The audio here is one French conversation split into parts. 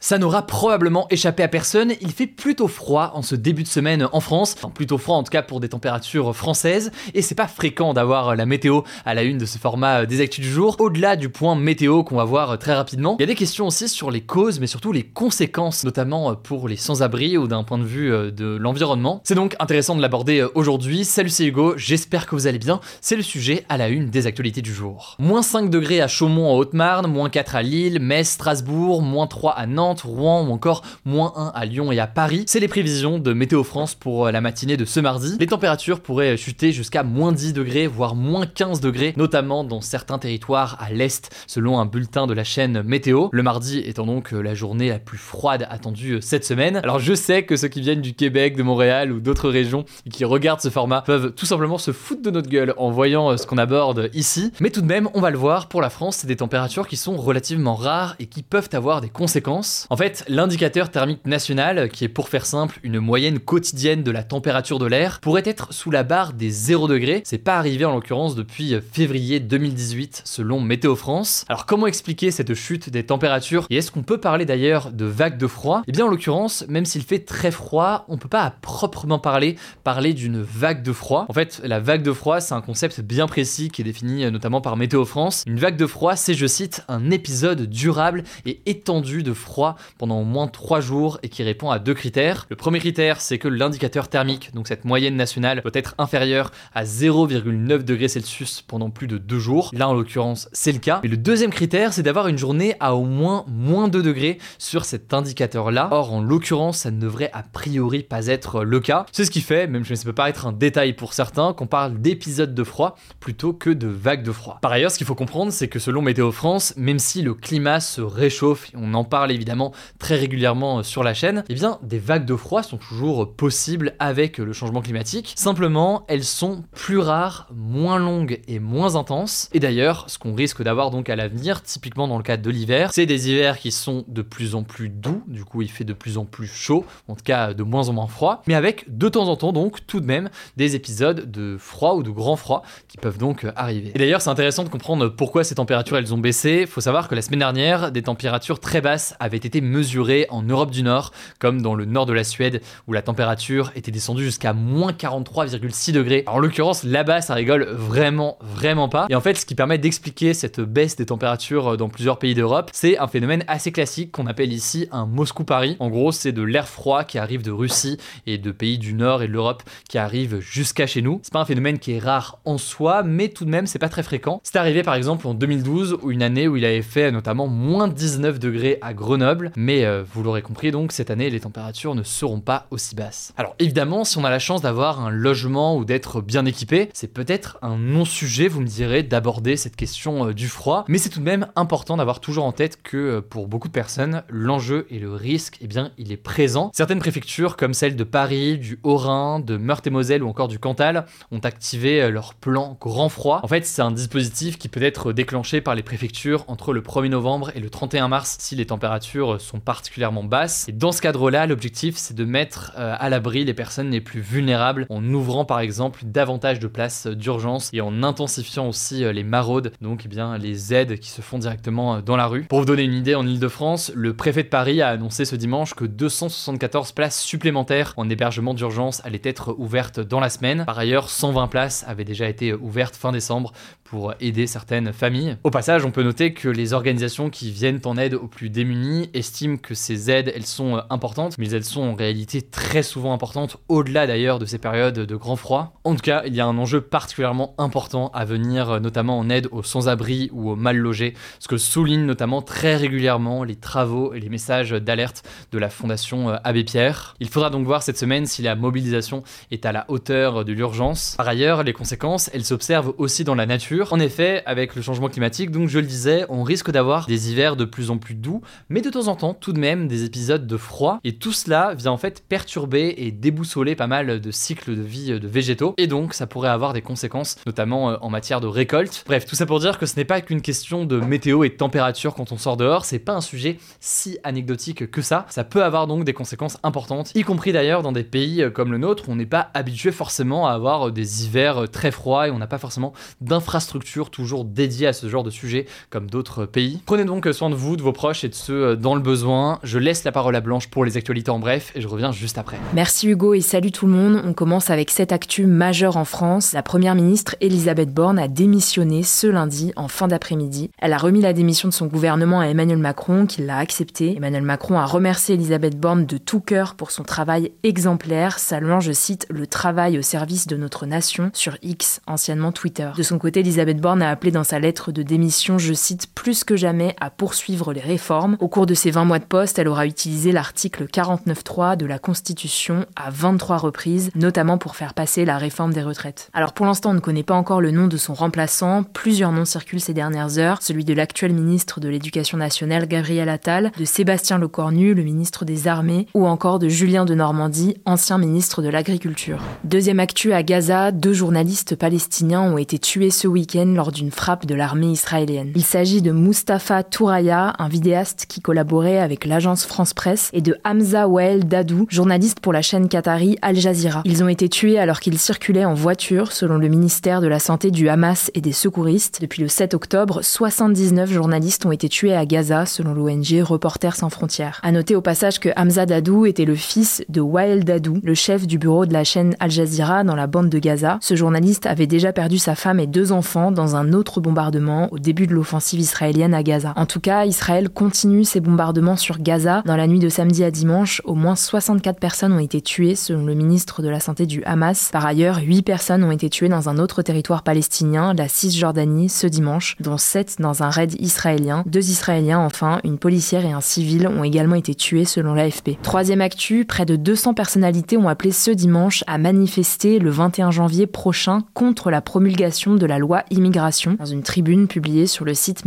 Ça n'aura probablement échappé à personne, il fait plutôt froid en ce début de semaine en France, enfin plutôt froid en tout cas pour des températures françaises, et c'est pas fréquent d'avoir la météo à la une de ce format des actus du jour. Au-delà du point météo qu'on va voir très rapidement, il y a des questions aussi sur les causes, mais surtout les conséquences, notamment pour les sans-abri ou d'un point de vue euh, de l'environnement. C'est donc intéressant de l'aborder euh, aujourd'hui. Salut c'est Hugo, j'espère que vous allez bien, c'est le sujet à la une des actualités du jour. Moins 5 degrés à Chaumont en Haute-Marne, moins 4 à Lille, Metz, Strasbourg, moins 3 à Nantes, Rouen ou encore moins 1 à Lyon et à Paris. C'est les prévisions de Météo France pour euh, la matinée de ce mardi. Les températures pourraient chuter jusqu'à moins 10 degrés, voire moins 15 degrés, notamment dans certains territoires à l'est, selon un bulletin de la chaîne Météo. Le mardi étant donc euh, la journée la plus froide attendue euh, cette semaine. Alors je sais que ceux qui viennent du Québec, de Montréal ou d'autres régions et qui regardent ce format peuvent tout simplement se foutre de notre gueule en voyant ce qu'on aborde ici. Mais tout de même, on va le voir, pour la France, c'est des températures qui sont relativement rares et qui peuvent avoir des conséquences. En fait, l'indicateur thermique national, qui est pour faire simple une moyenne quotidienne de la température de l'air, pourrait être sous la barre des 0 degrés. C'est pas arrivé en l'occurrence depuis février 2018 selon Météo France. Alors comment expliquer cette chute des températures? Et est-ce qu'on peut parler d'ailleurs de vague de froid? Eh bien en l'occurrence, même s'il fait très froid, on peut pas à proprement parler parler d'une vague de froid. En fait, la vague de froid, c'est un concept bien précis qui est défini notamment par Météo France. Une vague de froid, c'est je cite un épisode durable et étendu de froid pendant au moins 3 jours et qui répond à deux critères. Le premier critère, c'est que l'indicateur thermique, donc cette moyenne nationale, doit être inférieur à 0,9 degrés Celsius pendant plus de 2 jours. Là, en l'occurrence, c'est le cas. Et le deuxième critère, c'est d'avoir une journée à au moins moins 2 degrés sur cet indicateur-là. Or, en l'occurrence, ça ne devrait a priori pas être le cas. C'est ce qui fait, même si ça peut paraître un détail pour certains, qu'on parle d'épisodes de froid plutôt que de vagues de froid. Par ailleurs, ce qu'il faut comprendre, c'est que selon Météo France, même si le climat se réchauffe, on en parle évidemment très régulièrement sur la chaîne, eh bien des vagues de froid sont toujours possibles avec le changement climatique. Simplement, elles sont plus rares, moins longues et moins intenses. Et d'ailleurs, ce qu'on risque d'avoir donc à l'avenir, typiquement dans le cadre de l'hiver, c'est des hivers qui sont de plus en plus doux, du coup il fait de plus en plus chaud, en tout cas de moins en moins froid, mais avec de temps en temps donc tout de même des épisodes de froid ou de grand froid qui peuvent donc arriver. Et d'ailleurs, c'est intéressant de comprendre pourquoi ces températures elles ont baissé. Faut savoir que la semaine dernière, des températures très basses avaient été mesurées en Europe du Nord, comme dans le nord de la Suède, où la température était descendue jusqu'à moins 43,6 degrés. Alors, en l'occurrence, là-bas, ça rigole vraiment, vraiment pas. Et en fait, ce qui permet d'expliquer cette baisse des températures dans plusieurs pays d'Europe, c'est un phénomène assez classique qu'on appelle ici un Moscou-Paris. En gros, c'est de l'air froid qui arrive de Russie et de pays du Nord et de l'Europe qui arrive jusqu'à chez nous. C'est pas un phénomène qui est rare en soi, mais tout de même, c'est pas très fréquent. C'est arrivé par exemple en 2012, ou une année où il avait fait notamment moins 19 degrés à Grenoble, mais euh, vous l'aurez compris donc, cette année, les températures ne seront pas aussi basses. Alors évidemment, si on a la chance d'avoir un logement ou d'être bien équipé, c'est peut-être un non-sujet, vous me direz, d'aborder cette question euh, du froid, mais c'est tout de même important d'avoir toujours en tête que euh, pour beaucoup de personnes, l'enjeu et le risque, eh bien, il est présent. Certaines préfectures, comme celle de Paris, du Haut-Rhin, de Meurthe-et-Moselle ou encore du Cantal, ont activé leur plan grand froid. En fait, c'est un dispositif qui peut être déclenché par les préfectures entre le 1er novembre et le 31 mars si les températures sont particulièrement basses. Et dans ce cadre-là, l'objectif, c'est de mettre euh, à l'abri les personnes les plus vulnérables en ouvrant par exemple davantage de places d'urgence et en intensifiant aussi euh, les maraudes, donc eh bien les aides qui se font directement dans la rue. Pour vous donner une idée, en Ile-de-France, le préfet de Paris a annoncé ce dimanche que 274 places supplémentaires en hébergement d'urgence allaient être ouvertes dans la semaine. Par ailleurs, 120 places avaient déjà été ouvertes fin décembre pour aider certaines familles. Au passage, on peut noter que les organisations qui viennent en aide aux plus démunis estiment que ces aides, elles sont euh, importantes, mais elles sont en réalité très souvent importantes, au-delà d'ailleurs de ces périodes de grand froid. En tout cas, il y a un enjeu particulièrement important à venir, euh, notamment en aide aux sans-abri ou aux mal logés, ce que soulignent notamment très régulièrement les travaux et les messages d'alerte de la Fondation Abbé Pierre. Il faudra donc voir cette semaine si la mobilisation est à la hauteur de l'urgence. Par ailleurs, les conséquences, elles s'observent aussi dans la nature. En effet, avec le changement climatique, donc je le disais, on risque d'avoir des hivers de plus en plus doux, mais de temps en tout de même, des épisodes de froid. Et tout cela vient en fait perturber et déboussoler pas mal de cycles de vie de végétaux. Et donc, ça pourrait avoir des conséquences, notamment euh, en matière de récolte. Bref, tout ça pour dire que ce n'est pas qu'une question de météo et de température quand on sort dehors. C'est pas un sujet si anecdotique que ça. Ça peut avoir donc des conséquences importantes, y compris d'ailleurs dans des pays euh, comme le nôtre où on n'est pas habitué forcément à avoir des hivers euh, très froids et on n'a pas forcément d'infrastructures toujours dédiées à ce genre de sujet comme d'autres pays. Prenez donc soin de vous, de vos proches et de ceux dans le besoin. Je laisse la parole à Blanche pour les actualités en bref et je reviens juste après. Merci Hugo et salut tout le monde. On commence avec cette actu majeure en France. La première ministre Elisabeth Borne a démissionné ce lundi en fin d'après-midi. Elle a remis la démission de son gouvernement à Emmanuel Macron qui l'a accepté. Emmanuel Macron a remercié Elisabeth Borne de tout cœur pour son travail exemplaire, saluant, je cite, le travail au service de notre nation sur X, anciennement Twitter. De son côté, Elisabeth Borne a appelé dans sa lettre de démission, je cite, plus que jamais à poursuivre les réformes. Au cours de ses 20 mois de poste, elle aura utilisé l'article 49.3 de la Constitution à 23 reprises, notamment pour faire passer la réforme des retraites. Alors pour l'instant, on ne connaît pas encore le nom de son remplaçant. Plusieurs noms circulent ces dernières heures. Celui de l'actuel ministre de l'Éducation nationale, Gabriel Attal, de Sébastien Lecornu, le ministre des Armées, ou encore de Julien de Normandie, ancien ministre de l'Agriculture. Deuxième actu à Gaza, deux journalistes palestiniens ont été tués ce week-end lors d'une frappe de l'armée israélienne. Il s'agit de Mustafa Touraya, un vidéaste qui collaborait avec l'agence France Presse, et de Hamza Wael Dadou, journaliste pour la chaîne qatari Al Jazeera. Ils ont été tués alors qu'ils circulaient en voiture, selon le ministère de la Santé du Hamas et des secouristes. Depuis le 7 octobre, 79 journalistes ont été tués à Gaza, selon l'ONG Reporters sans frontières. À noter au passage que Hamza Dadou était le fils de Wael Dadou, le chef du bureau de la chaîne Al Jazeera dans la bande de Gaza. Ce journaliste avait déjà perdu sa femme et deux enfants dans un autre bombardement au début de l'offensive israélienne à Gaza. En tout cas, Israël continue ses bombardements sur Gaza. Dans la nuit de samedi à dimanche, au moins 64 personnes ont été tuées selon le ministre de la Santé du Hamas. Par ailleurs, 8 personnes ont été tuées dans un autre territoire palestinien, la Cisjordanie, ce dimanche, dont 7 dans un raid israélien. Deux Israéliens, enfin, une policière et un civil ont également été tués selon l'AFP. Troisième actu, près de 200 personnalités ont appelé ce dimanche à manifester le 21 janvier prochain contre la promulgation de la loi immigration dans une tribune publiée sur le site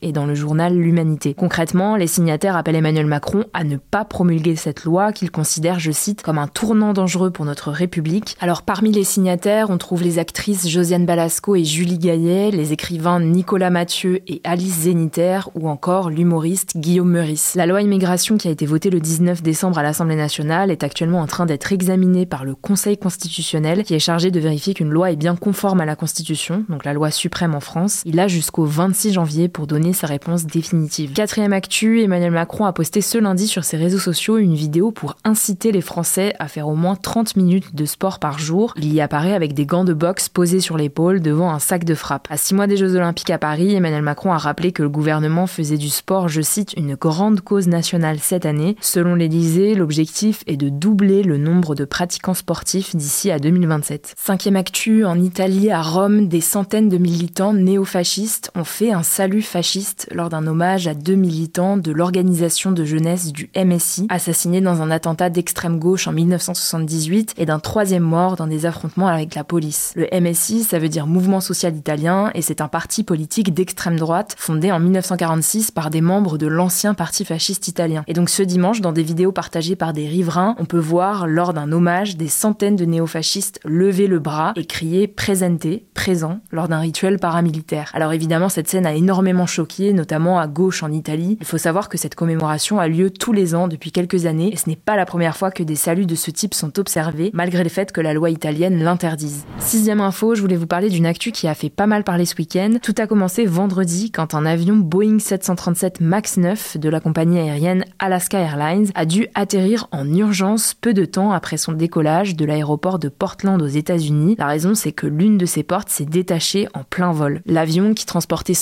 Et dans le journal L'Humanité. Concrètement, les signataires appellent Emmanuel Macron à ne pas promulguer cette loi qu'ils considèrent, je cite, comme un tournant dangereux pour notre République. Alors parmi les signataires, on trouve les actrices Josiane Balasco et Julie Gaillet, les écrivains Nicolas Mathieu et Alice Zéniter ou encore l'humoriste Guillaume Meurice. La loi immigration qui a été votée le 19 décembre à l'Assemblée nationale est actuellement en train d'être examinée par le Conseil constitutionnel qui est chargé de vérifier qu'une loi est bien conforme à la Constitution, donc la loi suprême en France. Il a jusqu'au 26 janvier pour donner sa réponse définitive. Quatrième actu, Emmanuel Macron a posté ce lundi sur ses réseaux sociaux une vidéo pour inciter les Français à faire au moins 30 minutes de sport par jour. Il y apparaît avec des gants de boxe posés sur l'épaule devant un sac de frappe. À six mois des Jeux Olympiques à Paris, Emmanuel Macron a rappelé que le gouvernement faisait du sport, je cite, une grande cause nationale cette année. Selon l'Élysée, l'objectif est de doubler le nombre de pratiquants sportifs d'ici à 2027. Cinquième actu, en Italie, à Rome, des centaines de militants néofascistes ont fait un salut fasciste lors d'un hommage à deux militants de l'organisation de jeunesse du MSI, assassinés dans un attentat d'extrême gauche en 1978 et d'un troisième mort dans des affrontements avec la police. Le MSI, ça veut dire Mouvement Social Italien et c'est un parti politique d'extrême droite fondé en 1946 par des membres de l'ancien parti fasciste italien. Et donc ce dimanche, dans des vidéos partagées par des riverains, on peut voir lors d'un hommage des centaines de néofascistes lever le bras et crier Presente, présent, lors d'un rituel paramilitaire. Alors évidemment, cette scène a énormément choqué, notamment à gauche en Italie. Il faut savoir que cette commémoration a lieu tous les ans depuis quelques années et ce n'est pas la première fois que des saluts de ce type sont observés, malgré le fait que la loi italienne l'interdise. Sixième info, je voulais vous parler d'une actu qui a fait pas mal parler ce week-end. Tout a commencé vendredi quand un avion Boeing 737 MAX 9 de la compagnie aérienne Alaska Airlines a dû atterrir en urgence peu de temps après son décollage de l'aéroport de Portland aux États-Unis. La raison, c'est que l'une de ses portes s'est détachée en plein vol. L'avion, qui transportait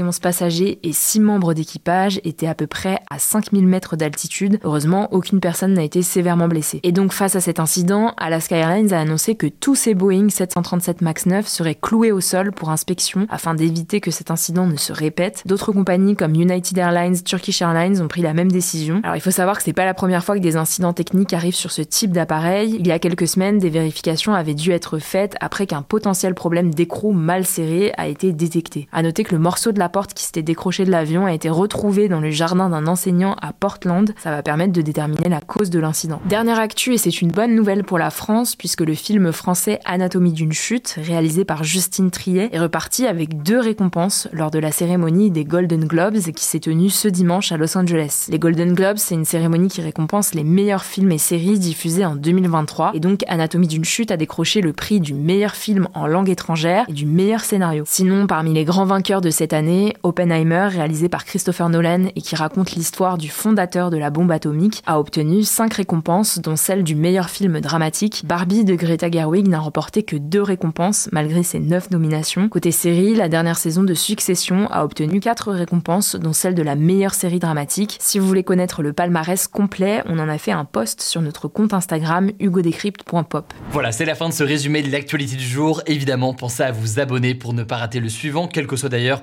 171 passagers et 6 membres d'équipage, était à peu près à 5000 mètres d'altitude. Heureusement, aucune personne n'a été sévèrement blessée. Et donc face à cet incident, Alaska Airlines a annoncé que tous ces Boeing 737 MAX 9 seraient cloués au sol pour inspection afin d'éviter que cet incident ne se répète. D'autres compagnies comme United Airlines, Turkish Airlines ont pris la même décision. Alors il faut savoir que c'est pas la première fois que des incidents techniques arrivent sur ce type d'appareil. Il y a quelques semaines, des vérifications avaient dû être faites après qu'un potentiel problème d'écrou mal serré a été détecté. À noter que le morceau de la porte qui s'était décroché de l'avion a été retrouvé dans le jardin d'un enseignant à Portland. Ça va permettre de déterminer la cause de l'incident. Dernière actu, et c'est une bonne nouvelle pour la France, puisque le film français Anatomie d'une chute, réalisé par Justine Triet, est reparti avec deux récompenses lors de la cérémonie des Golden Globes qui s'est tenue ce dimanche à Los Angeles. Les Golden Globes, c'est une cérémonie qui récompense les meilleurs films et séries diffusés en 2023, et donc Anatomie d'une chute a décroché le prix du meilleur film en langue étrangère et du meilleur scénario. Sinon, parmi les grands vainqueurs de cette année, Oppenheimer, réalisé par Christopher Nolan et qui raconte l'histoire du fondateur de la bombe atomique, a obtenu 5 récompenses, dont celle du meilleur film dramatique. Barbie de Greta Gerwig n'a remporté que 2 récompenses, malgré ses 9 nominations. Côté série, la dernière saison de Succession a obtenu 4 récompenses, dont celle de la meilleure série dramatique. Si vous voulez connaître le palmarès complet, on en a fait un post sur notre compte Instagram hugodécrypte.pop. Voilà, c'est la fin de ce résumé de l'actualité du jour. Évidemment, pensez à vous abonner pour ne pas rater le suivant, quelle que soit d'ailleurs